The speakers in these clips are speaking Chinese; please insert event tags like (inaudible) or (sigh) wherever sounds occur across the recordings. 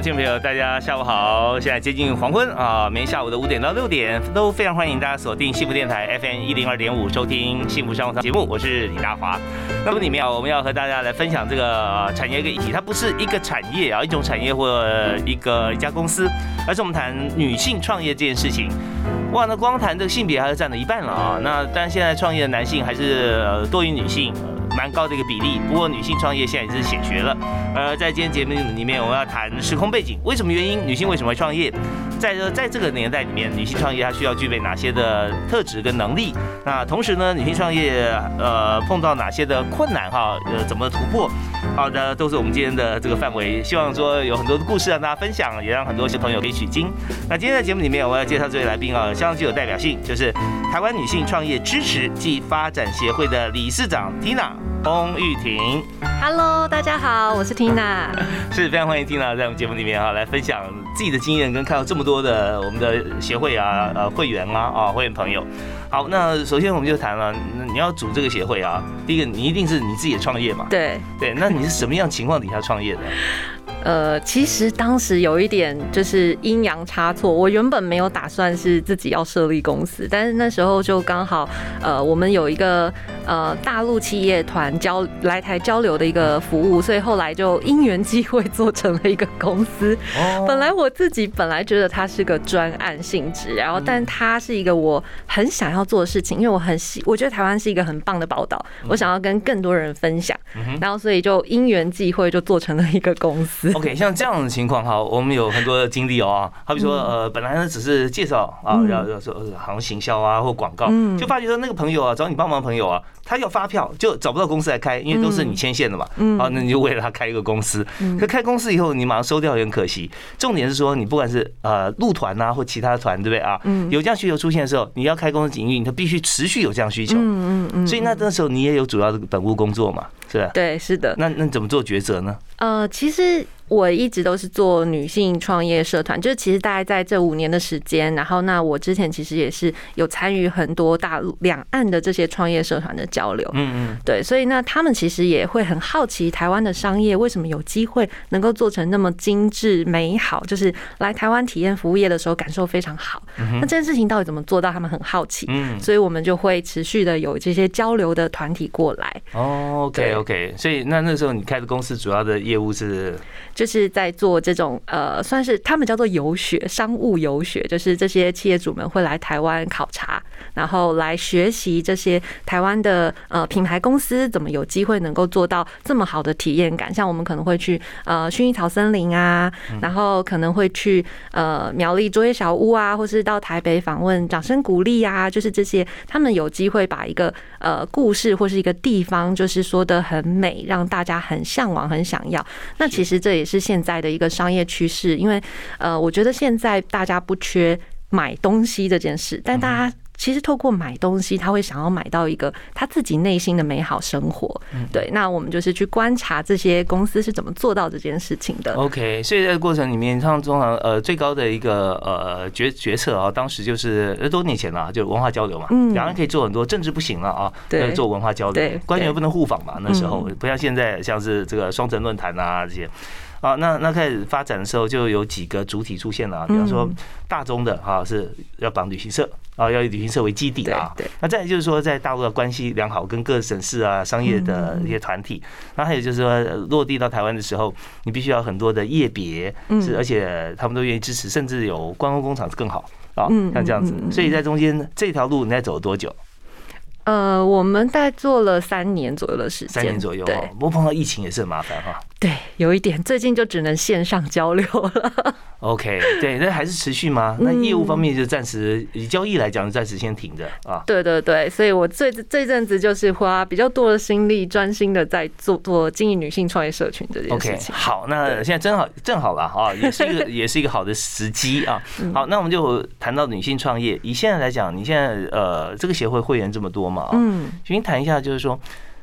听众朋友，大家下午好！现在接近黄昏啊，每天下午的五点到六点都非常欢迎大家锁定幸福电台 FM 一零二点五收听幸福商务舱节目，我是李大华。那么里面啊，我们要和大家来分享这个产业一个议题，它不是一个产业啊，一种产业或一个一家公司，而是我们谈女性创业这件事情。哇，那光谈这个性别还是占了一半了啊！那但现在创业的男性还是多于女性。蛮高的一个比例，不过女性创业现在也是显学了。呃，在今天节目里面，我们要谈时空背景，为什么原因？女性为什么会创业？在这在这个年代里面，女性创业她需要具备哪些的特质跟能力？那同时呢，女性创业呃碰到哪些的困难哈？呃，怎么突破？好的，都是我们今天的这个范围。希望说有很多的故事让大家分享，也让很多些朋友可以取经。那今天的节目里面，我要介绍这位来宾啊，相当具有代表性，就是台湾女性创业支持暨发展协会的理事长 Tina。翁玉婷，Hello，大家好，我是 Tina，是非常欢迎 Tina 在我们节目里面啊来分享自己的经验，跟看到这么多的我们的协会啊、呃会员啊、啊会员朋友。好，那首先我们就谈了，那你要组这个协会啊，第一个你一定是你自己的创业嘛？对对，那你是什么样情况底下创业的？呃，其实当时有一点就是阴阳差错。我原本没有打算是自己要设立公司，但是那时候就刚好，呃，我们有一个呃大陆企业团交来台交流的一个服务，所以后来就因缘际会做成了一个公司。哦。本来我自己本来觉得它是个专案性质，然后但它是一个我很想要做的事情，因为我很喜，我觉得台湾是一个很棒的宝岛，我想要跟更多人分享，然后所以就因缘际会就做成了一个公司。OK，(laughs) 像这样的情况哈，我们有很多的经历哦。好比说，呃，本来呢只是介绍啊，要要说好像行销啊或广告，就发觉说那个朋友啊，找你帮忙朋友啊，他要发票就找不到公司来开，因为都是你牵线的嘛。好，那你就为了他开一个公司。可开公司以后，你马上收掉也很可惜。重点是说，你不管是呃路团啊或其他团，对不对啊？有这样需求出现的时候，你要开公司营运，它必须持续有这样需求。嗯嗯嗯。所以那那时候你也有主要的本务工作嘛，是吧？对，是的。那那怎么做抉择呢？呃，其实。我一直都是做女性创业社团，就是其实大概在这五年的时间，然后那我之前其实也是有参与很多大陆两岸的这些创业社团的交流，嗯嗯，对，所以那他们其实也会很好奇台湾的商业为什么有机会能够做成那么精致美好，就是来台湾体验服务业的时候感受非常好。那这件事情到底怎么做到？他们很好奇，嗯，所以我们就会持续的有这些交流的团体过来。哦，OK OK，所以那那时候你开的公司主要的业务是。就是在做这种呃，算是他们叫做游学，商务游学，就是这些企业主们会来台湾考察，然后来学习这些台湾的呃品牌公司怎么有机会能够做到这么好的体验感。像我们可能会去呃薰衣草森林啊，然后可能会去呃苗栗卓越小屋啊，或是到台北访问掌声鼓励啊，就是这些他们有机会把一个呃故事或是一个地方，就是说的很美，让大家很向往、很想要。那其实这也。是现在的一个商业趋势，因为呃，我觉得现在大家不缺买东西这件事，但大家其实透过买东西，他会想要买到一个他自己内心的美好生活。对，那我们就是去观察这些公司是怎么做到这件事情的。OK，所以在过程里面，像中行呃最高的一个呃决决策啊，当时就是多年前了，就文化交流嘛，嗯，两人可以做很多，政治不行了啊，对，做文化交流，官员不能互访嘛，那时候不像现在，像是这个双城论坛啊这些。好，那那开始发展的时候，就有几个主体出现了，比方说大中的哈是要绑旅行社啊，要以旅行社为基底啊。对。那再就是说，在大陆的关系良好，跟各省市啊、商业的一些团体。那还有就是说，落地到台湾的时候，你必须要很多的业别，是而且他们都愿意支持，甚至有观光工厂是更好啊，像这样子。所以在中间这条路，你在走了多久？呃，我们大概做了三年左右的时间，三年左右。对，不过碰到疫情也是很麻烦哈。对，有一点，最近就只能线上交流了。OK，(laughs) 对，那还是持续吗？那业务方面就暂时以交易来讲，暂时先停着啊。对对对，所以我最这阵子就是花比较多的心力，专心的在做做经营女性创业社群这件事情。好，那现在正好正好了啊，(laughs) 也是一个也是一个好的时机啊。好，那我们就谈到女性创业。以现在来讲，你现在呃这个协会会员这么多嘛？嗯，请您谈一下，就是说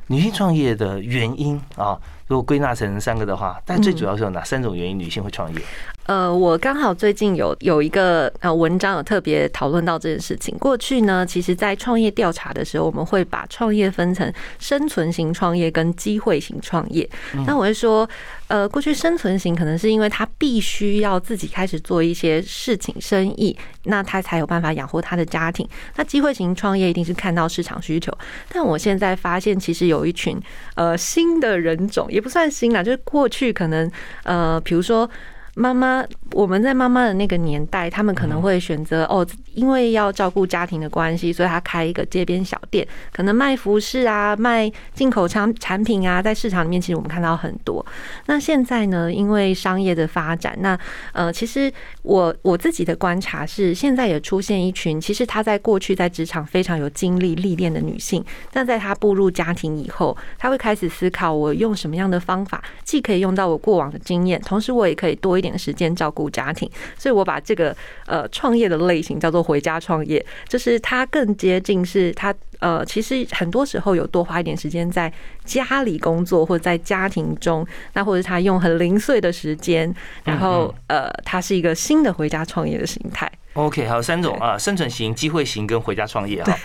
女性创业的原因啊。如果归纳成三个的话，但最主要是有哪三种原因女性会创业？呃，我刚好最近有有一个呃文章有特别讨论到这件事情。过去呢，其实在创业调查的时候，我们会把创业分成生存型创业跟机会型创业。那我会说，呃，过去生存型可能是因为他必须要自己开始做一些事情生意，那他才有办法养活他的家庭。那机会型创业一定是看到市场需求。但我现在发现，其实有一群呃新的人种，也不算新啦，就是过去可能呃，比如说。妈妈，我们在妈妈的那个年代，他们可能会选择哦，因为要照顾家庭的关系，所以他开一个街边小店，可能卖服饰啊，卖进口产产品啊，在市场里面，其实我们看到很多。那现在呢，因为商业的发展，那呃，其实我我自己的观察是，现在也出现一群，其实她在过去在职场非常有经历历练的女性，但在她步入家庭以后，她会开始思考，我用什么样的方法，既可以用到我过往的经验，同时我也可以多。一点时间照顾家庭，所以我把这个呃创业的类型叫做回家创业，就是它更接近是它呃其实很多时候有多花一点时间在家里工作或者在家庭中，那或者他用很零碎的时间，然后呃它是一个新的回家创业的形态。OK，还有三种啊，生存型、机会型跟回家创业哈，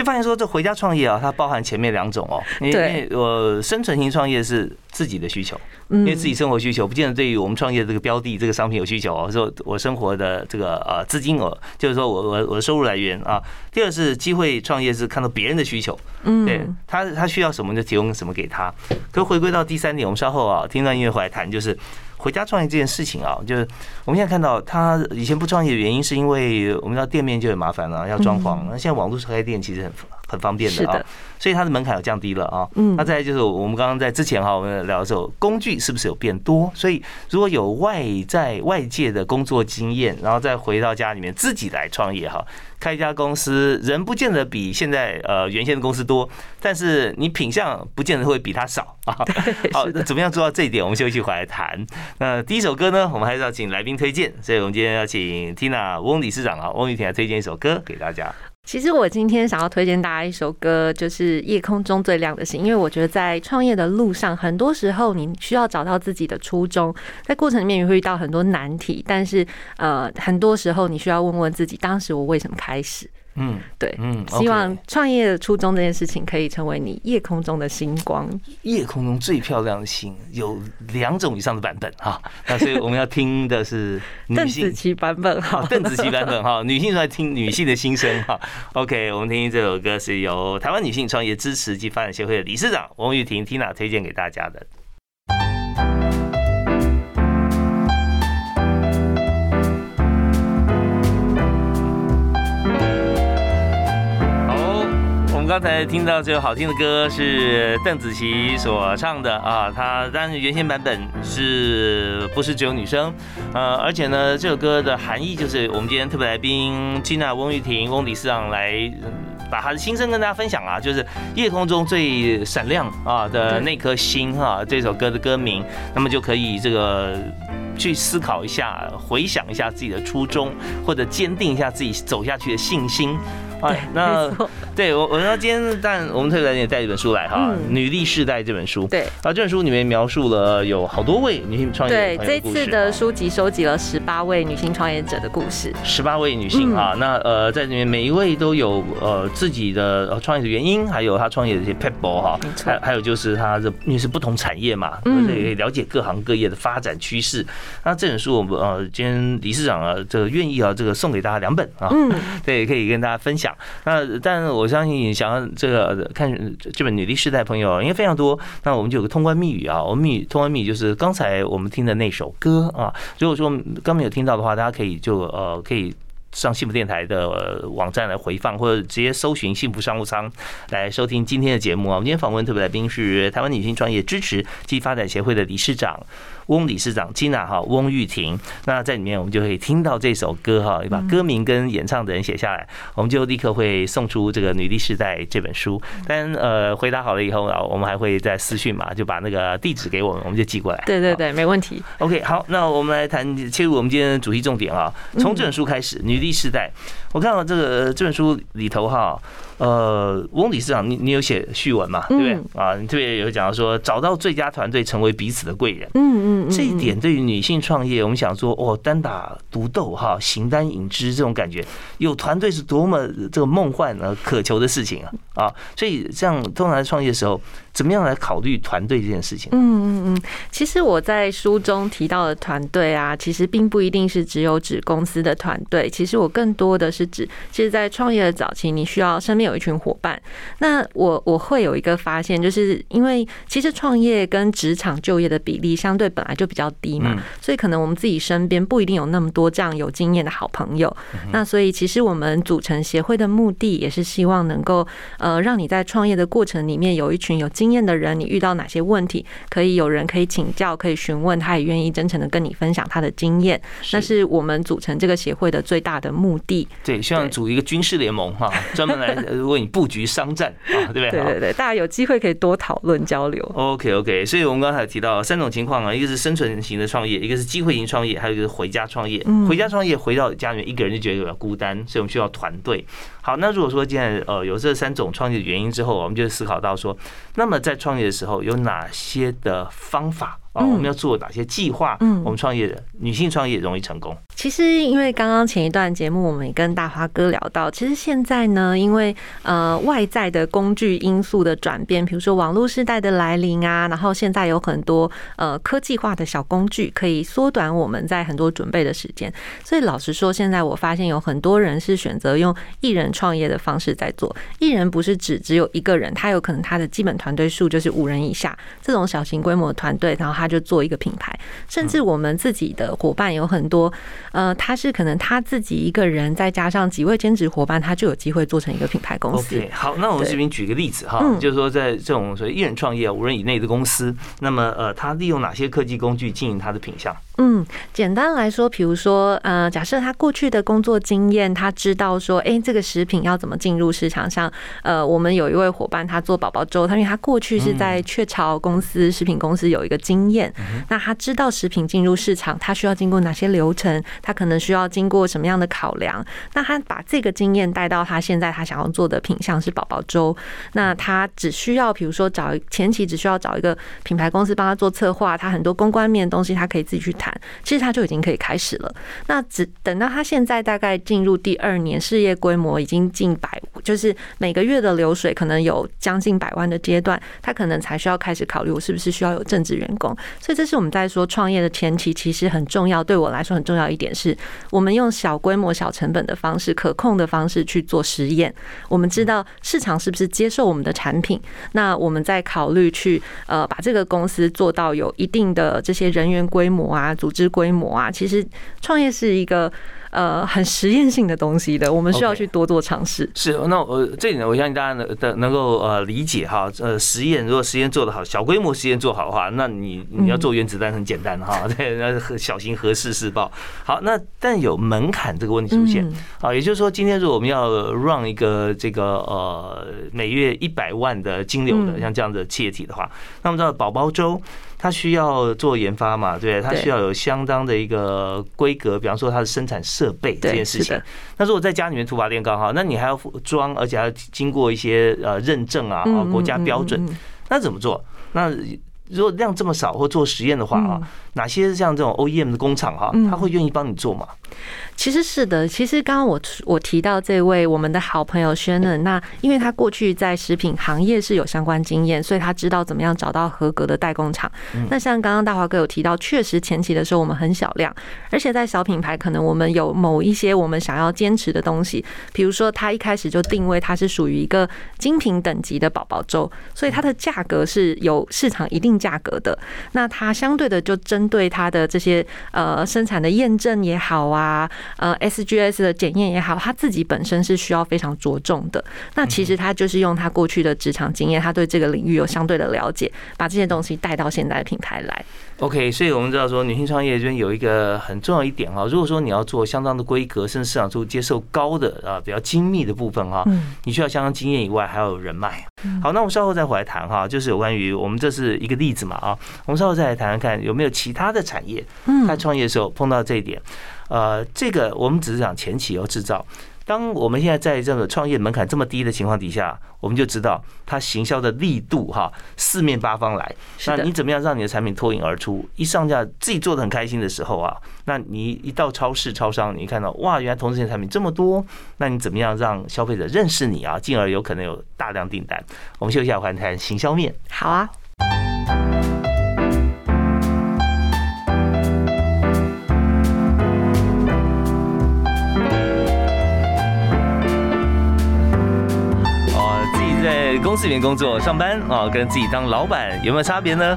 就发现说这回家创业啊，它包含前面两种哦。因为我生存型创业是自己的需求，因为自己生活需求，不见得对于我们创业这个标的、这个商品有需求哦。说我生活的这个呃资金额，就是说我我我的收入来源啊。第二是机会创业是看到别人的需求，嗯，对他他需要什么就提供什么给他。可回归到第三点，我们稍后啊听段音乐回来谈，就是。回家创业这件事情啊，就是我们现在看到他以前不创业的原因，是因为我们知道店面就很麻烦了，要装潢。那现在网络开店其实很很方便的啊，所以它的门槛有降低了啊。嗯，那再就是我们刚刚在之前哈，我们聊的时候，工具是不是有变多？所以如果有外在外界的工作经验，然后再回到家里面自己来创业哈。开一家公司，人不见得比现在呃原先的公司多，但是你品相不见得会比他少 (laughs) 啊。好，怎么样做到这一点？我们休息回来谈。那第一首歌呢，我们还是要请来宾推荐，所以我们今天要请 Tina 翁理事长啊，翁玉婷来推荐一首歌给大家。其实我今天想要推荐大家一首歌，就是《夜空中最亮的星》，因为我觉得在创业的路上，很多时候你需要找到自己的初衷，在过程里面也会遇到很多难题，但是呃，很多时候你需要问问自己，当时我为什么开始。嗯，对，嗯，希望创业的初衷这件事情可以成为你夜空中的星光。夜空中最漂亮的星有两种以上的版本哈，(laughs) 那所以我们要听的是邓紫棋版本哈，邓紫棋版本哈，(laughs) 女性在听女性的心声哈。OK，我们听听这首歌是由台湾女性创业支持及发展协会的理事长王玉婷 Tina 推荐给大家的。刚才听到这首好听的歌是邓紫棋所唱的啊，她但是原先版本是不是只有女生？呃，而且呢，这首歌的含义就是我们今天特别来宾金娜翁玉婷翁理事长来把他的心声跟大家分享啊，就是夜空中最闪亮啊的那颗星哈，这首歌的歌名，那么就可以这个去思考一下，回想一下自己的初衷，或者坚定一下自己走下去的信心。对，那 (laughs) 对我，我说今天，但我们特别也带一本书来哈，《女力世代》这本书。对，啊，这本书里面描述了有好多位女性创业对，这次的书籍收集了十八位女性创业者的故事。十八位女性啊，那呃，在里面每一位都有呃自己的创业的原因，还有她创业的一些 people 哈，还还有就是她的因为是不同产业嘛，而且可以了解各行各业的发展趋势。那这本书我们呃，今天理事长啊，这个愿意啊，这个送给大家两本啊，嗯，(laughs) 对，可以跟大家分享。那但我相信，想要这个看这本女力时代朋友，因为非常多。那我们就有个通关密语啊，我们密通关密语就是刚才我们听的那首歌啊。如果说刚没有听到的话，大家可以就呃可以上幸福电台的网站来回放，或者直接搜寻幸福商务舱来收听今天的节目啊。我们今天访问特别来宾是台湾女性创业支持及发展协会的理事长。翁理事长金娜哈翁玉婷，那在里面我们就可以听到这首歌哈，把歌名跟演唱的人写下来，我们就立刻会送出这个《女力时代》这本书。但呃，回答好了以后啊，我们还会再私讯嘛，就把那个地址给我们，我们就寄过来。对对对，没问题。OK，好，那我们来谈切入我们今天的主题重点啊，从这本书开始，《女力时代》，我看到这个这本书里头哈。呃，翁理事长，你你有写序文嘛？对不对啊？你特别有讲到说，找到最佳团队，成为彼此的贵人。嗯嗯，这一点对于女性创业，我们想说，哦，单打独斗哈，形单影只这种感觉，有团队是多么这个梦幻而渴求的事情啊啊！所以，这样通常在创业的时候。怎么样来考虑团队这件事情？嗯嗯嗯，其实我在书中提到的团队啊，其实并不一定是只有指公司的团队。其实我更多的是指，其实，在创业的早期，你需要身边有一群伙伴。那我我会有一个发现，就是因为其实创业跟职场就业的比例相对本来就比较低嘛，所以可能我们自己身边不一定有那么多这样有经验的好朋友。那所以其实我们组成协会的目的，也是希望能够呃，让你在创业的过程里面有一群有。经验的人，你遇到哪些问题，可以有人可以请教，可以询问，他也愿意真诚的跟你分享他的经验。那是我们组成这个协会的最大的目的。对，希望组一个军事联盟哈，(laughs) 专门来为你布局商战啊，(laughs) 对不对？对对对，大家有机会可以多讨论交流。OK OK，所以我们刚才提到三种情况啊，一个是生存型的创业，一个是机会型创业，还有一个是回家创业。回家创业回到家里面，一个人就觉得有点孤单，所以我们需要团队。好，那如果说现在呃有这三种创业的原因之后，我们就思考到说，那么在创业的时候有哪些的方法？啊，我们要做哪些计划？嗯，我们创业的女性创业容易成功。其实，因为刚刚前一段节目，我们也跟大花哥聊到，其实现在呢，因为呃外在的工具因素的转变，比如说网络时代的来临啊，然后现在有很多呃科技化的小工具，可以缩短我们在很多准备的时间。所以老实说，现在我发现有很多人是选择用艺人创业的方式在做。艺人不是指只有一个人，他有可能他的基本团队数就是五人以下这种小型规模的团队，然后他就做一个品牌。甚至我们自己的伙伴有很多。呃，他是可能他自己一个人，再加上几位兼职伙伴，他就有机会做成一个品牌公司。OK，好，那我们这边举个例子哈，就是说在这种所谓一人创业五人以内的公司，那么呃，他利用哪些科技工具经营他的品相？嗯，简单来说，比如说呃，假设他过去的工作经验，他知道说，哎，这个食品要怎么进入市场？像呃，我们有一位伙伴，他做宝宝粥，他因为他过去是在雀巢公司食品公司有一个经验，那他知道食品进入市场，他需要经过哪些流程？他可能需要经过什么样的考量？那他把这个经验带到他现在他想要做的品相是宝宝粥。那他只需要，比如说找前期只需要找一个品牌公司帮他做策划，他很多公关面的东西他可以自己去谈。其实他就已经可以开始了。那只等到他现在大概进入第二年，事业规模已经近百，就是每个月的流水可能有将近百万的阶段，他可能才需要开始考虑我是不是需要有正职员工。所以这是我们在说创业的前期，其实很重要。对我来说很重要一点。是我们用小规模、小成本的方式、可控的方式去做实验。我们知道市场是不是接受我们的产品，那我们再考虑去呃把这个公司做到有一定的这些人员规模啊、组织规模啊。其实创业是一个。呃，很实验性的东西的，我们需要去多做尝试。是，那我这点我相信大家能的能够呃理解哈。呃，实验如果实验做得好，小规模实验做好的话，那你你要做原子弹很简单哈。(laughs) 对，那小型核试试爆。好，那但有门槛这个问题出现啊，也就是说，今天如果我们要 run 一个这个呃每月一百万的金流的像这样的企业体的话，那我们知道宝宝粥。它需要做研发嘛？对，它需要有相当的一个规格，比方说它的生产设备这件事情。那如果在家里面土法炼钢哈，那你还要装，而且还要经过一些呃认证啊，国家标准，那怎么做？那如果量这么少或做实验的话啊，哪些像这种 OEM 的工厂哈，他会愿意帮你做吗？其实是的，其实刚刚我我提到这位我们的好朋友 Shannon，那因为他过去在食品行业是有相关经验，所以他知道怎么样找到合格的代工厂。那像刚刚大华哥有提到，确实前期的时候我们很小量，而且在小品牌可能我们有某一些我们想要坚持的东西，比如说他一开始就定位它是属于一个精品等级的宝宝粥，所以它的价格是有市场一定价格的。那它相对的就针对它的这些呃生产的验证也好啊，呃 SGS 的检验也好，他自己本身是需要非常着重的。那其实他就是用他过去的职场经验，他对这个领域有相对的了解，把这些东西带到现在的品牌来。OK，所以我们知道说女性创业这边有一个很重要一点哈，如果说你要做相当的规格，甚至市场处接受高的啊比较精密的部分哈，你需要相当经验以外，还要有人脉。好，那我们稍后再回来谈哈，就是有关于我们这是一个例子嘛啊，我们稍后再来谈谈看有没有其他的产业，他创业的时候碰到这一点。呃，这个我们只是讲前期要制造。当我们现在在这个创业门槛这么低的情况底下，我们就知道它行销的力度哈，四面八方来。那你怎么样让你的产品脱颖而出？一上架自己做的很开心的时候啊，那你一到超市、超商，你看到哇，原来同时产品这么多，那你怎么样让消费者认识你啊？进而有可能有大量订单。我们休息一下，谈谈行销面。好啊。公司里面工作上班啊，跟自己当老板有没有差别呢？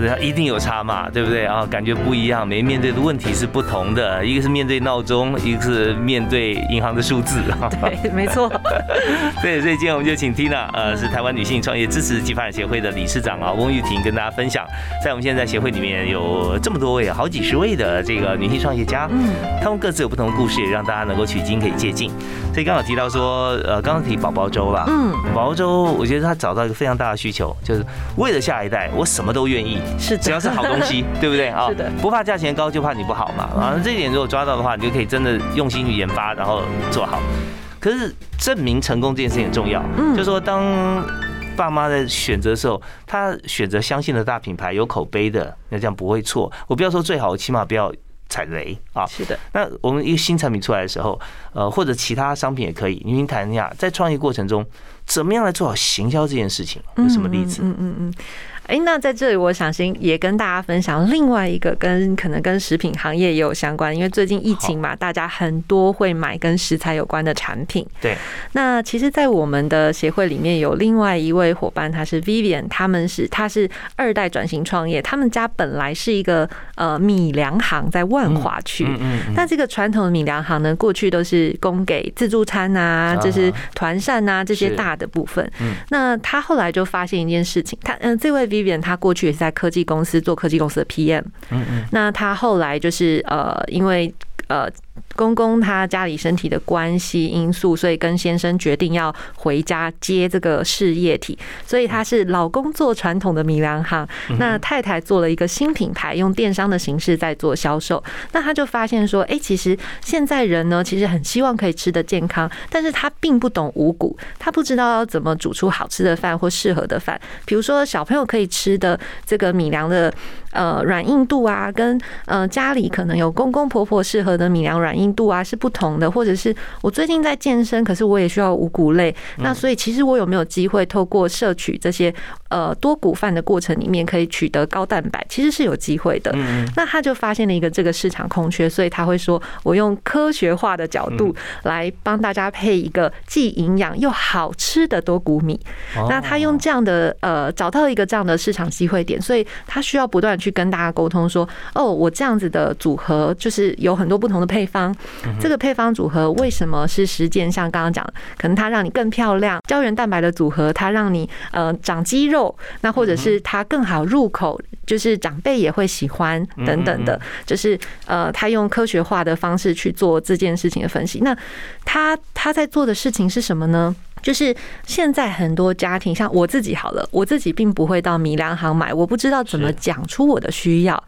它一定有差嘛，对不对啊？感觉不一样，每面对的问题是不同的。一个是面对闹钟，一个是面对银行的数字。(laughs) 对，没错。(laughs) 对，所以今天我们就请 Tina，呃，是台湾女性创业支持及发展协会的理事长啊，翁玉婷跟大家分享，在我们现在协会里面有这么多位，好几十位的这个女性创业家，嗯，他们各自有不同的故事，也让大家能够取经可以借鉴。所以刚好提到说，呃，刚刚提宝宝粥了，嗯，宝宝粥，我觉得他找到一个非常大的需求，就是为了下一代，我什么都愿意。是，只要是好东西，(laughs) 对不对啊？是的，不怕价钱高，就怕你不好嘛。啊，这一点如果抓到的话，你就可以真的用心去研发，然后做好。可是证明成功这件事情很重要，嗯，就说当爸妈在选择的时候，他选择相信的大品牌，有口碑的，那这样不会错。我不要说最好，起码不要踩雷啊。是的。那我们一个新产品出来的时候，呃，或者其他商品也可以，您谈一下，在创业过程中，怎么样来做好行销这件事情？有什么例子？嗯嗯嗯。哎，那在这里，我想先也跟大家分享另外一个跟可能跟食品行业也有相关，因为最近疫情嘛，大家很多会买跟食材有关的产品。对。那其实，在我们的协会里面有另外一位伙伴，他是 Vivian，他们是他是二代转型创业，他们家本来是一个呃米粮行，在万华区。嗯嗯。那这个传统的米粮行呢，过去都是供给自助餐啊，就是团膳啊这些大的部分。嗯。那他后来就发现一件事情，他嗯，这位。Vivian 他过去也是在科技公司做科技公司的 PM，嗯嗯，那他后来就是呃，因为呃。公公他家里身体的关系因素，所以跟先生决定要回家接这个事业体。所以他是老公做传统的米粮行，那太太做了一个新品牌，用电商的形式在做销售。那他就发现说，哎，其实现在人呢，其实很希望可以吃的健康，但是他并不懂五谷，他不知道要怎么煮出好吃的饭或适合的饭。比如说小朋友可以吃的这个米粮的呃软硬度啊，跟呃家里可能有公公婆婆适合的米粮软硬。度啊是不同的，或者是我最近在健身，可是我也需要五谷类，那所以其实我有没有机会透过摄取这些呃多谷饭的过程里面，可以取得高蛋白，其实是有机会的。那他就发现了一个这个市场空缺，所以他会说我用科学化的角度来帮大家配一个既营养又好吃的多谷米。那他用这样的呃找到一个这样的市场机会点，所以他需要不断去跟大家沟通说，哦，我这样子的组合就是有很多不同的配方。这个配方组合为什么是实践？像刚刚讲，可能它让你更漂亮。胶原蛋白的组合，它让你呃长肌肉，那或者是它更好入口，就是长辈也会喜欢等等的。就是呃，他用科学化的方式去做这件事情的分析。那他他在做的事情是什么呢？就是现在很多家庭，像我自己好了，我自己并不会到米粮行买，我不知道怎么讲出我的需要。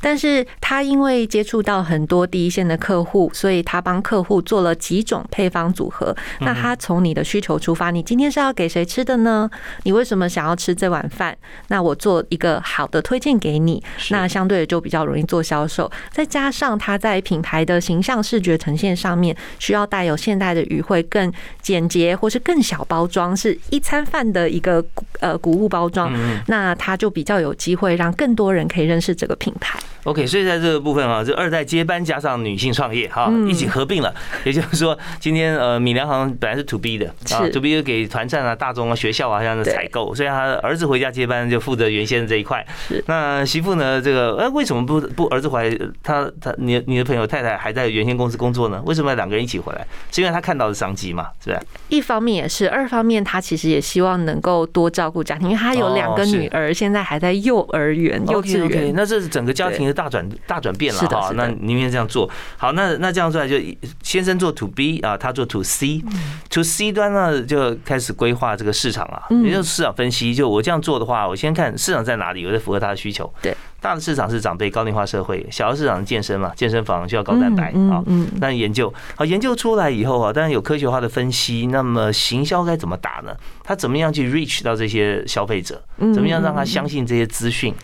但是他因为接触到很多第一线的客户，所以他帮客户做了几种配方组合。那他从你的需求出发，你今天是要给谁吃的呢？你为什么想要吃这碗饭？那我做一个好的推荐给你，那相对的就比较容易做销售。再加上他在品牌的形象视觉呈现上面，需要带有现代的语汇，更简洁或是更。小包装是一餐饭的一个呃谷物包装，那它就比较有机会让更多人可以认识这个品牌。OK，所以在这个部分啊，这二代接班加上女性创业哈，一起合并了。也就是说，今天呃，米良行本来是 To B 的啊，To B 给团站啊、大众啊、学校啊这样的采购，所以他儿子回家接班就负责原先的这一块。那媳妇呢，这个哎，为什么不不儿子回来？他他你你的朋友太太还在原先公司工作呢？为什么要两个人一起回来？是因为他看到的商机嘛？是不是？一方面也是，二方面他其实也希望能够多照顾家庭，因为他有两个女儿，现在还在幼儿园、幼稚园。那这是整个家庭的大转大转变了哈。那宁愿这样做好。那那这样做来就先生做 to B 啊，他做 to C。to C 端呢就开始规划这个市场啊，也就是市场分析。就我这样做的话，我先看市场在哪里，我再符合他的需求。对。大的市场是长辈高龄化社会，小的市场健身嘛，健身房需要高蛋白啊。那研究好，研究出来以后啊，当然有科学化的分析。那么行销该怎么打呢？他怎么样去 reach 到这些消费者？怎么样让他相信这些资讯？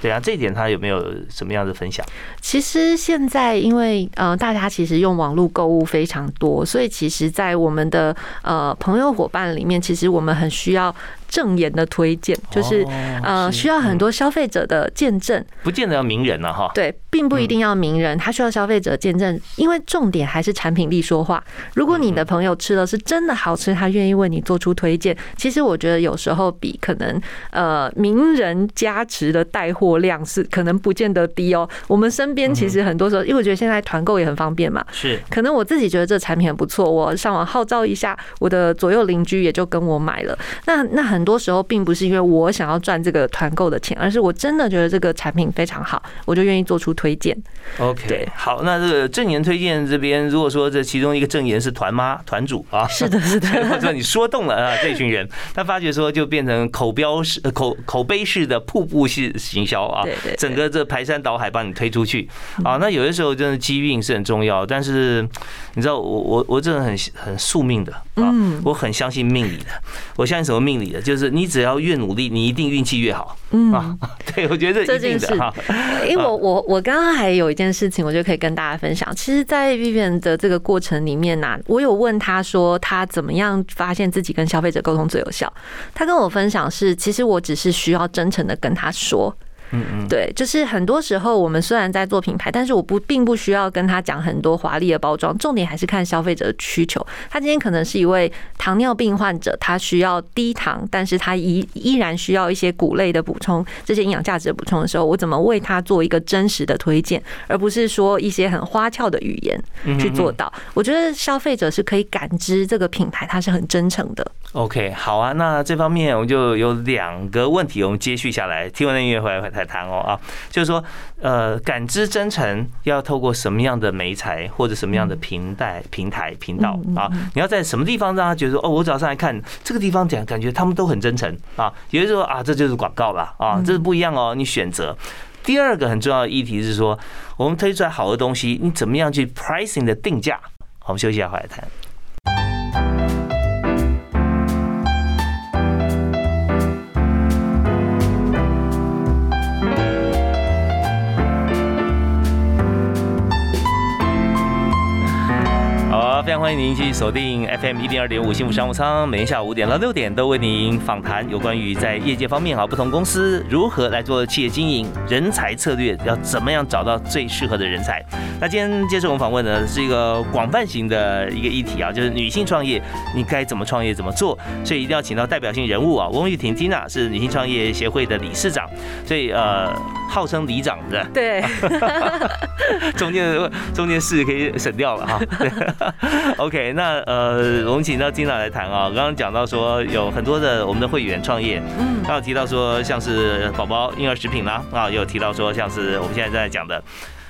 对啊，这一点他有没有什么样的分享？其实现在因为呃，大家其实用网络购物非常多，所以其实，在我们的呃朋友伙伴里面，其实我们很需要。正言的推荐就是呃需要很多消费者的见证，不见得要名人了哈。对，并不一定要名人，他需要消费者见证，因为重点还是产品力说话。如果你的朋友吃了是真的好吃，他愿意为你做出推荐。其实我觉得有时候比可能呃名人加持的带货量是可能不见得低哦。我们身边其实很多时候，因为我觉得现在团购也很方便嘛，是可能我自己觉得这产品很不错，我上网号召一下，我的左右邻居也就跟我买了。那那很。很多时候并不是因为我想要赚这个团购的钱，而是我真的觉得这个产品非常好，我就愿意做出推荐。OK，好，那这个正言推荐这边，如果说这其中一个正言是团妈、团主啊，是的，是的，(laughs) 或者你说动了啊，这群人，他发觉说就变成口标式、(laughs) 口口碑式的瀑布式行销啊，对对，整个这排山倒海把你推出去。啊。那有的时候真的机运是很重要，但是你知道我我我真的很很宿命的啊，我很相信命理的，我相信什么命理的？就是你只要越努力，你一定运气越好。嗯啊，(laughs) 对我觉得这一定的哈。因为我我我刚刚还有一件事情，我就可以跟大家分享。其实，在 Vivian 的这个过程里面呢，我有问他说，他怎么样发现自己跟消费者沟通最有效？他跟我分享是，其实我只是需要真诚的跟他说。嗯嗯，对，就是很多时候我们虽然在做品牌，但是我不并不需要跟他讲很多华丽的包装，重点还是看消费者的需求。他今天可能是一位糖尿病患者，他需要低糖，但是他依依然需要一些谷类的补充，这些营养价值的补充的时候，我怎么为他做一个真实的推荐，而不是说一些很花俏的语言去做到？我觉得消费者是可以感知这个品牌它是很真诚的。OK，好啊，那这方面我们就有两个问题，我们接续下来，听完音乐回来再谈哦啊，就是说，呃，感知真诚要透过什么样的媒材或者什么样的平台、平台、频道啊？你要在什么地方让他觉得说，哦，我早上来看这个地方讲，感觉他们都很真诚啊？有的时候啊，这就是广告了啊，这是不一样哦，你选择。第二个很重要的议题是说，我们推出来好的东西，你怎么样去 pricing 的定价？我们休息一下，回来谈。欢迎您继续锁定 FM 一零二点五幸福商务舱，每天下午五点到六点都为您访谈有关于在业界方面啊，不同公司如何来做企业经营、人才策略，要怎么样找到最适合的人才。那今天接受我们访问呢，是一个广泛型的一个议题啊，就是女性创业，你该怎么创业、怎么做？所以一定要请到代表性人物啊，翁玉婷 Tina 是女性创业协会的理事长，所以呃，号称里长的。对，中间中间事可以省掉了哈。(laughs) OK，那呃，我们请到金娜来谈啊。刚刚讲到说有很多的我们的会员创业，嗯，刚有提到说像是宝宝婴儿食品啦，啊，也有提到说像是我们现在在讲的，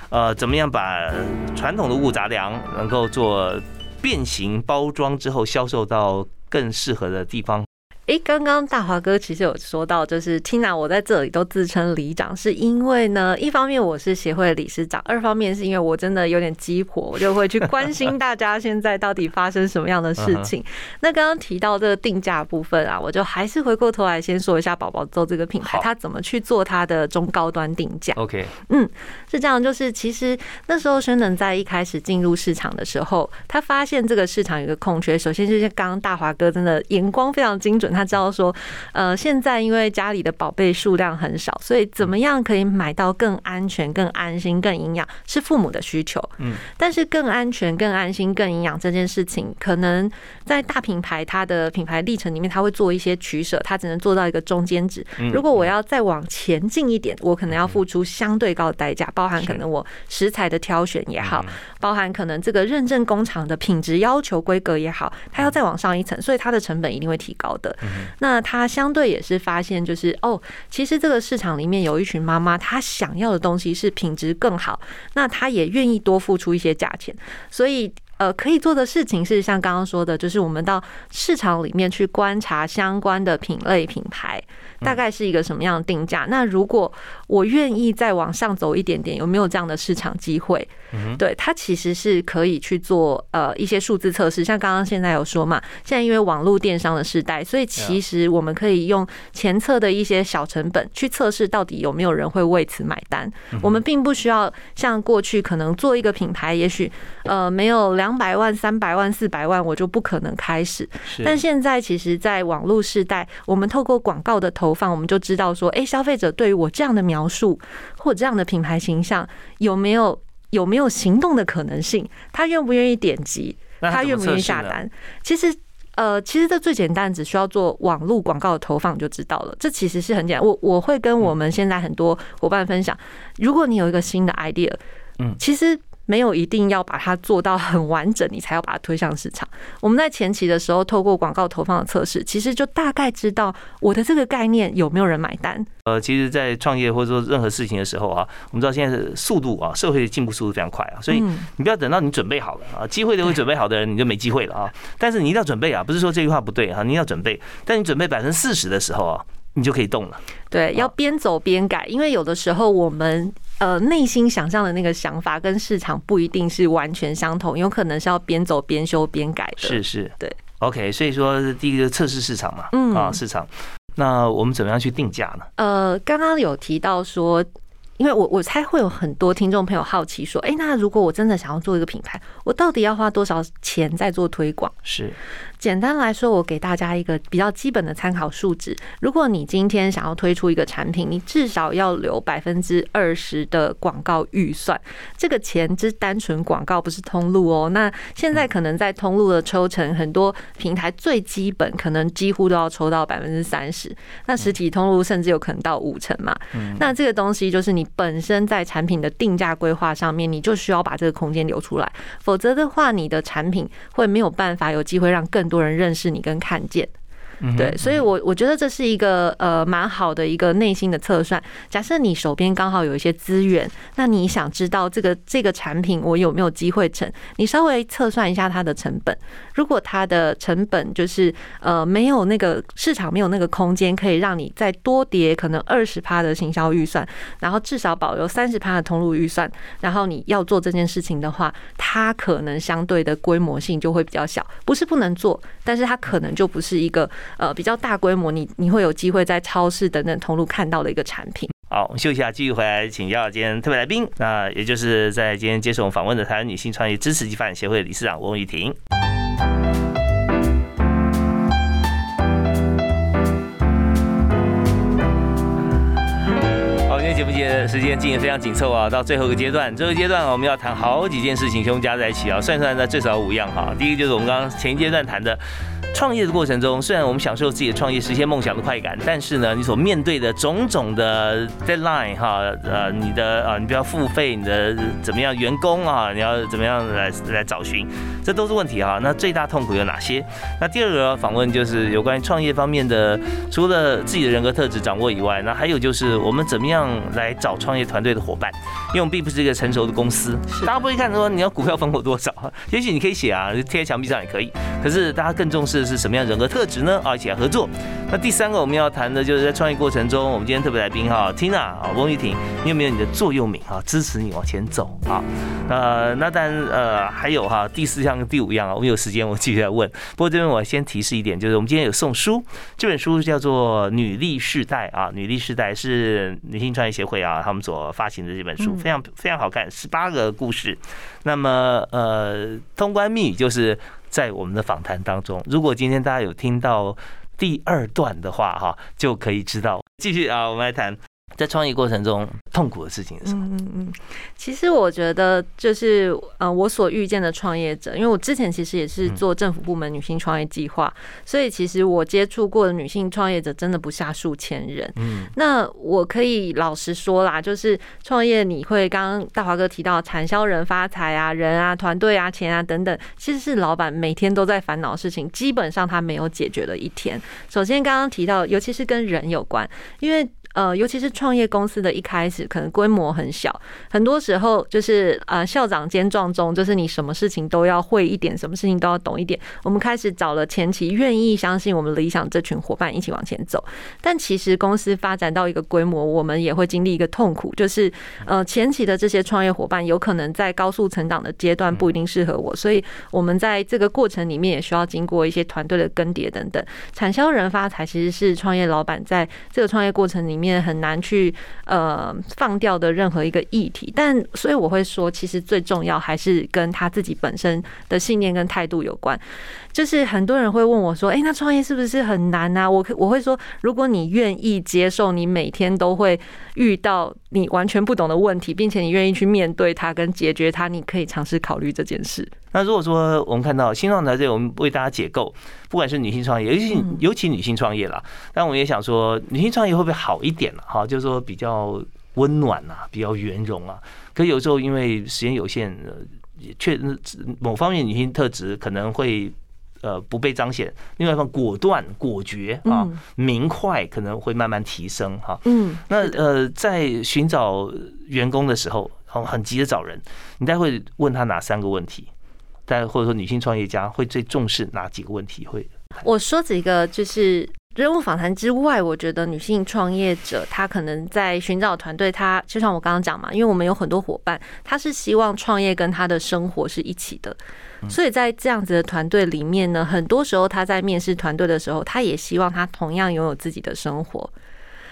呃，怎么样把传统的物杂粮能够做变形包装之后销售到更适合的地方。哎，刚刚大华哥其实有说到，就是 Tina 我在这里都自称里长，是因为呢，一方面我是协会的理事长，二方面是因为我真的有点鸡婆，我就会去关心大家现在到底发生什么样的事情。那刚刚提到这个定价部分啊，我就还是回过头来先说一下宝宝粥这个品牌，它怎么去做它的中高端定价。OK，嗯，是这样，就是其实那时候宣能在一开始进入市场的时候，他发现这个市场有个空缺，首先就是刚刚大华哥真的眼光非常精准。他知道说，呃，现在因为家里的宝贝数量很少，所以怎么样可以买到更安全、更安心、更营养，是父母的需求。嗯，但是更安全、更安心、更营养这件事情，可能在大品牌它的品牌历程里面，它会做一些取舍，它只能做到一个中间值。如果我要再往前进一点，我可能要付出相对高的代价，包含可能我食材的挑选也好，包含可能这个认证工厂的品质要求规格也好，它要再往上一层，所以它的成本一定会提高的。那他相对也是发现，就是哦，其实这个市场里面有一群妈妈，她想要的东西是品质更好，那她也愿意多付出一些价钱，所以。呃，可以做的事情是像刚刚说的，就是我们到市场里面去观察相关的品类品牌，大概是一个什么样的定价。那如果我愿意再往上走一点点，有没有这样的市场机会？对，它其实是可以去做呃一些数字测试。像刚刚现在有说嘛，现在因为网络电商的时代，所以其实我们可以用前测的一些小成本去测试到底有没有人会为此买单。我们并不需要像过去可能做一个品牌，也许呃没有两。百万、三百万、四百万，我就不可能开始。但现在其实，在网络时代，我们透过广告的投放，我们就知道说，哎，消费者对于我这样的描述或这样的品牌形象，有没有有没有行动的可能性？他愿不愿意点击？他愿不愿意下单？其实，呃，其实这最简单，只需要做网络广告的投放就知道了。这其实是很简单。我我会跟我们现在很多伙伴分享，如果你有一个新的 idea，嗯，其实。没有一定要把它做到很完整，你才要把它推向市场。我们在前期的时候，透过广告投放的测试，其实就大概知道我的这个概念有没有人买单。呃，其实，在创业或者说任何事情的时候啊，我们知道现在是速度啊，社会的进步速度非常快啊，所以你不要等到你准备好了啊，机会都会准备好的人，你就没机会了啊。但是你一定要准备啊，不是说这句话不对啊，你要准备。但你准备百分之四十的时候啊，你就可以动了。对，要边走边改，因为有的时候我们。呃，内心想象的那个想法跟市场不一定是完全相同，有可能是要边走边修边改的。是是，对。OK，所以说第一个测试市场嘛，嗯啊市场，那我们怎么样去定价呢？呃，刚刚有提到说，因为我我猜会有很多听众朋友好奇说，哎，那如果我真的想要做一个品牌，我到底要花多少钱在做推广？是。简单来说，我给大家一个比较基本的参考数值。如果你今天想要推出一个产品，你至少要留百分之二十的广告预算。这个钱是单纯广告，不是通路哦。那现在可能在通路的抽成，很多平台最基本可能几乎都要抽到百分之三十。那实体通路甚至有可能到五成嘛。那这个东西就是你本身在产品的定价规划上面，你就需要把这个空间留出来，否则的话，你的产品会没有办法有机会让更多人认识你跟看见。对，所以，我我觉得这是一个呃蛮好的一个内心的测算。假设你手边刚好有一些资源，那你想知道这个这个产品我有没有机会成？你稍微测算一下它的成本。如果它的成本就是呃没有那个市场没有那个空间可以让你再多叠可能二十趴的行销预算，然后至少保留三十趴的通路预算，然后你要做这件事情的话，它可能相对的规模性就会比较小。不是不能做，但是它可能就不是一个。呃，比较大规模，你你会有机会在超市等等通路看到的一个产品。好，我们休息一下，继续回来请教今天特别来宾，那也就是在今天接受我们访问的台湾女性创业支持及发展协会理事长翁玉婷。好，今天节目节时间进行非常紧凑啊，到最后一个阶段，最后阶段我们要谈好几件事情，全部加在一起啊，算算那最少五样哈。第一个就是我们刚刚前一阶段谈的。创业的过程中，虽然我们享受自己的创业实现梦想的快感，但是呢，你所面对的种种的 deadline 哈，呃，你的啊，你不要付费，你的怎么样员工啊，你要怎么样来来找寻，这都是问题哈。那最大痛苦有哪些？那第二个访问就是有关于创业方面的，除了自己的人格特质掌握以外，那还有就是我们怎么样来找创业团队的伙伴？因为我们并不是一个成熟的公司，大家不会看说你要股票分我多少，(laughs) 也许你可以写啊，贴在墙壁上也可以。可是大家更重视。是什么样人格特质呢？啊，一起来合作。那第三个我们要谈的就是在创业过程中，我们今天特别来宾哈，Tina 啊，翁玉婷，你有没有你的座右铭啊，支持你往前走啊？呃，那当然呃还有哈，第四项跟第五样啊，我们有时间我继续来问。不过这边我先提示一点，就是我们今天有送书，这本书叫做《女力世代》啊，《女力世代》是女性创业协会啊他们所发行的这本书，非常非常好看，十八个故事。那么呃，通关密语就是。在我们的访谈当中，如果今天大家有听到第二段的话哈，就可以知道。继续啊，我们来谈。在创业过程中痛苦的事情是什么？嗯嗯嗯，其实我觉得就是呃，我所遇见的创业者，因为我之前其实也是做政府部门女性创业计划，所以其实我接触过的女性创业者真的不下数千人。嗯，那我可以老实说啦，就是创业你会刚刚大华哥提到产销人发财啊，人啊，团队啊，钱啊等等，其实是老板每天都在烦恼的事情，基本上他没有解决的一天。首先刚刚提到，尤其是跟人有关，因为。呃，尤其是创业公司的一开始，可能规模很小，很多时候就是呃校长兼壮中，就是你什么事情都要会一点，什么事情都要懂一点。我们开始找了前期愿意相信我们理想这群伙伴一起往前走，但其实公司发展到一个规模，我们也会经历一个痛苦，就是呃前期的这些创业伙伴有可能在高速成长的阶段不一定适合我，所以我们在这个过程里面也需要经过一些团队的更迭等等。产销人发财其实是创业老板在这个创业过程里。面很难去呃放掉的任何一个议题，但所以我会说，其实最重要还是跟他自己本身的信念跟态度有关。就是很多人会问我说：“哎，那创业是不是很难啊？”我我会说，如果你愿意接受，你每天都会遇到你完全不懂的问题，并且你愿意去面对它跟解决它，你可以尝试考虑这件事。那如果说我们看到新创团队，我们为大家解构，不管是女性创业，尤其尤其女性创业啦，但我们也想说，女性创业会不会好一点呢？哈，就是说比较温暖啊，比较圆融啊。可有时候因为时间有限，确某方面女性特质可能会。呃，不被彰显。另外一方果断、果决啊，明快，可能会慢慢提升哈。嗯，那呃，在寻找员工的时候，很很急着找人，你待会问他哪三个问题？但或者说女性创业家会最重视哪几个问题？会我说几个就是人物访谈之外，我觉得女性创业者她可能在寻找团队，她就像我刚刚讲嘛，因为我们有很多伙伴，他是希望创业跟他的生活是一起的。所以在这样子的团队里面呢，很多时候他在面试团队的时候，他也希望他同样拥有自己的生活。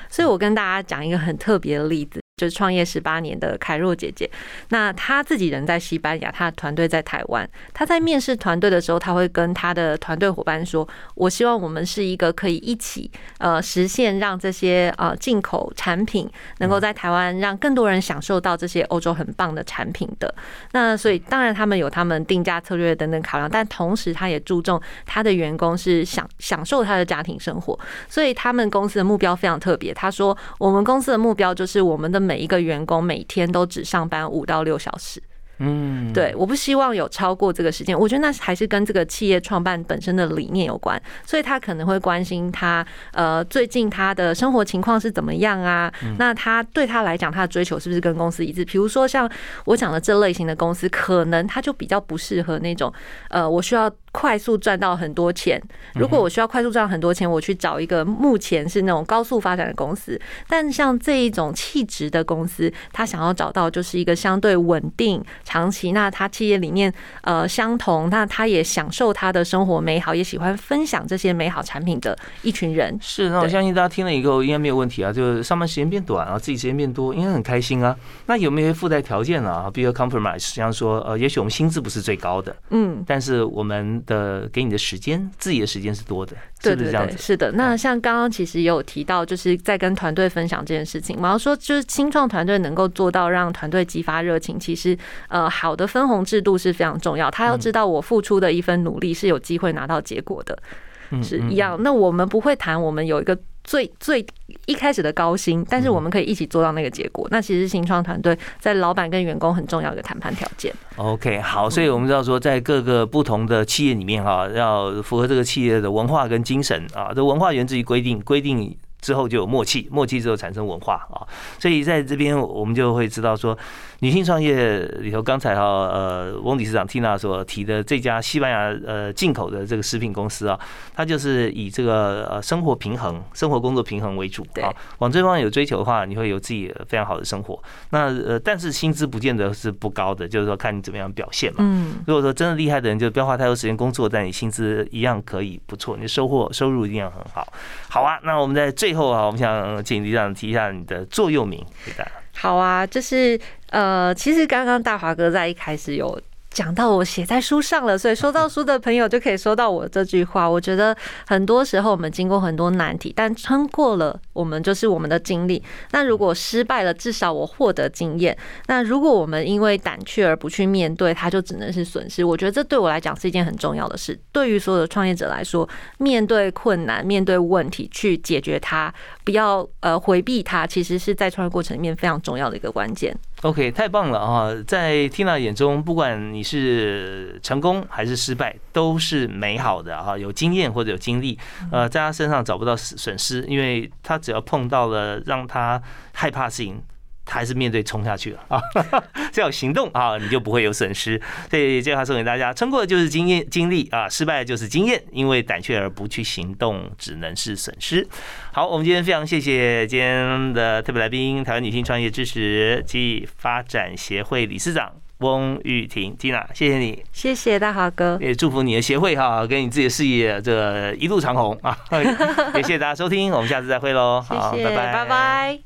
所以我跟大家讲一个很特别的例子。就是创业十八年的凯若姐姐，那她自己人在西班牙，她的团队在台湾。她在面试团队的时候，她会跟她的团队伙伴说：“我希望我们是一个可以一起呃实现让这些呃进口产品能够在台湾让更多人享受到这些欧洲很棒的产品的。”那所以当然他们有他们定价策略等等考量，但同时他也注重他的员工是享享受他的家庭生活。所以他们公司的目标非常特别。他说：“我们公司的目标就是我们的。”每一个员工每天都只上班五到六小时。嗯，对，我不希望有超过这个时间。我觉得那还是跟这个企业创办本身的理念有关，所以他可能会关心他呃最近他的生活情况是怎么样啊？那他对他来讲，他的追求是不是跟公司一致？比如说像我讲的这类型的公司，可能他就比较不适合那种呃，我需要快速赚到很多钱。如果我需要快速赚到很多钱，我去找一个目前是那种高速发展的公司。但像这一种气质的公司，他想要找到就是一个相对稳定。长期，那他企业理念呃相同，那他也享受他的生活美好，也喜欢分享这些美好产品的一群人。是，那我相信大家听了以后应该没有问题啊，就是上班时间变短啊，自己时间变多，应该很开心啊。那有没有附带条件啊？比如 compromise，像说呃，也许我们薪资不是最高的，嗯，但是我们的给你的时间，自己的时间是多的，是不是这样子？是的。那像刚刚其实也有提到，就是在跟团队分享这件事情。我要说，就是新创团队能够做到让团队激发热情，其实。呃，好的分红制度是非常重要。他要知道我付出的一份努力是有机会拿到结果的，是一样。那我们不会谈我们有一个最最一开始的高薪，但是我们可以一起做到那个结果。那其实新创团队在老板跟员工很重要的谈判条件。OK，好，所以我们知道说，在各个不同的企业里面哈，要符合这个企业的文化跟精神啊，这文化源自于规定，规定。之后就有默契，默契之后产生文化啊，所以在这边我们就会知道说，女性创业里头，刚才哈呃翁理事长缇娜所提的这家西班牙呃进口的这个食品公司啊，它就是以这个呃生活平衡、生活工作平衡为主啊，往这方面有追求的话，你会有自己非常好的生活。那呃，但是薪资不见得是不高的，就是说看你怎么样表现嘛。嗯，如果说真的厉害的人，就不要花太多时间工作，但你薪资一样可以不错，你收获收入一定要很好。好啊，那我们在最最后啊，我们想请李长提一下你的座右铭给大家。好啊，就是呃，其实刚刚大华哥在一开始有。讲到我写在书上了，所以收到书的朋友就可以收到我这句话。我觉得很多时候我们经过很多难题，但撑过了，我们就是我们的经历。那如果失败了，至少我获得经验。那如果我们因为胆怯而不去面对，它就只能是损失。我觉得这对我来讲是一件很重要的事。对于所有的创业者来说，面对困难、面对问题去解决它，不要呃回避它，其实是在创业过程里面非常重要的一个关键。OK，太棒了啊！在 Tina 眼中，不管你是成功还是失败，都是美好的啊！有经验或者有经历，呃，在他身上找不到损失，因为他只要碰到了让他害怕事情。他还是面对冲下去了 (laughs) 啊！只要行动啊，你就不会有损失。所以这句话送给大家：撑过的就是经验经历啊，失败的就是经验。因为胆怯而不去行动，只能是损失。好，我们今天非常谢谢今天的特别来宾——台湾女性创业支持及发展协会理事长翁玉婷 Tina，谢谢你，谢谢大华哥，也祝福你的协会哈，跟你自己的事业这一路长虹啊！(laughs) 也谢谢大家收听，我们下次再会喽。好，拜拜，拜拜。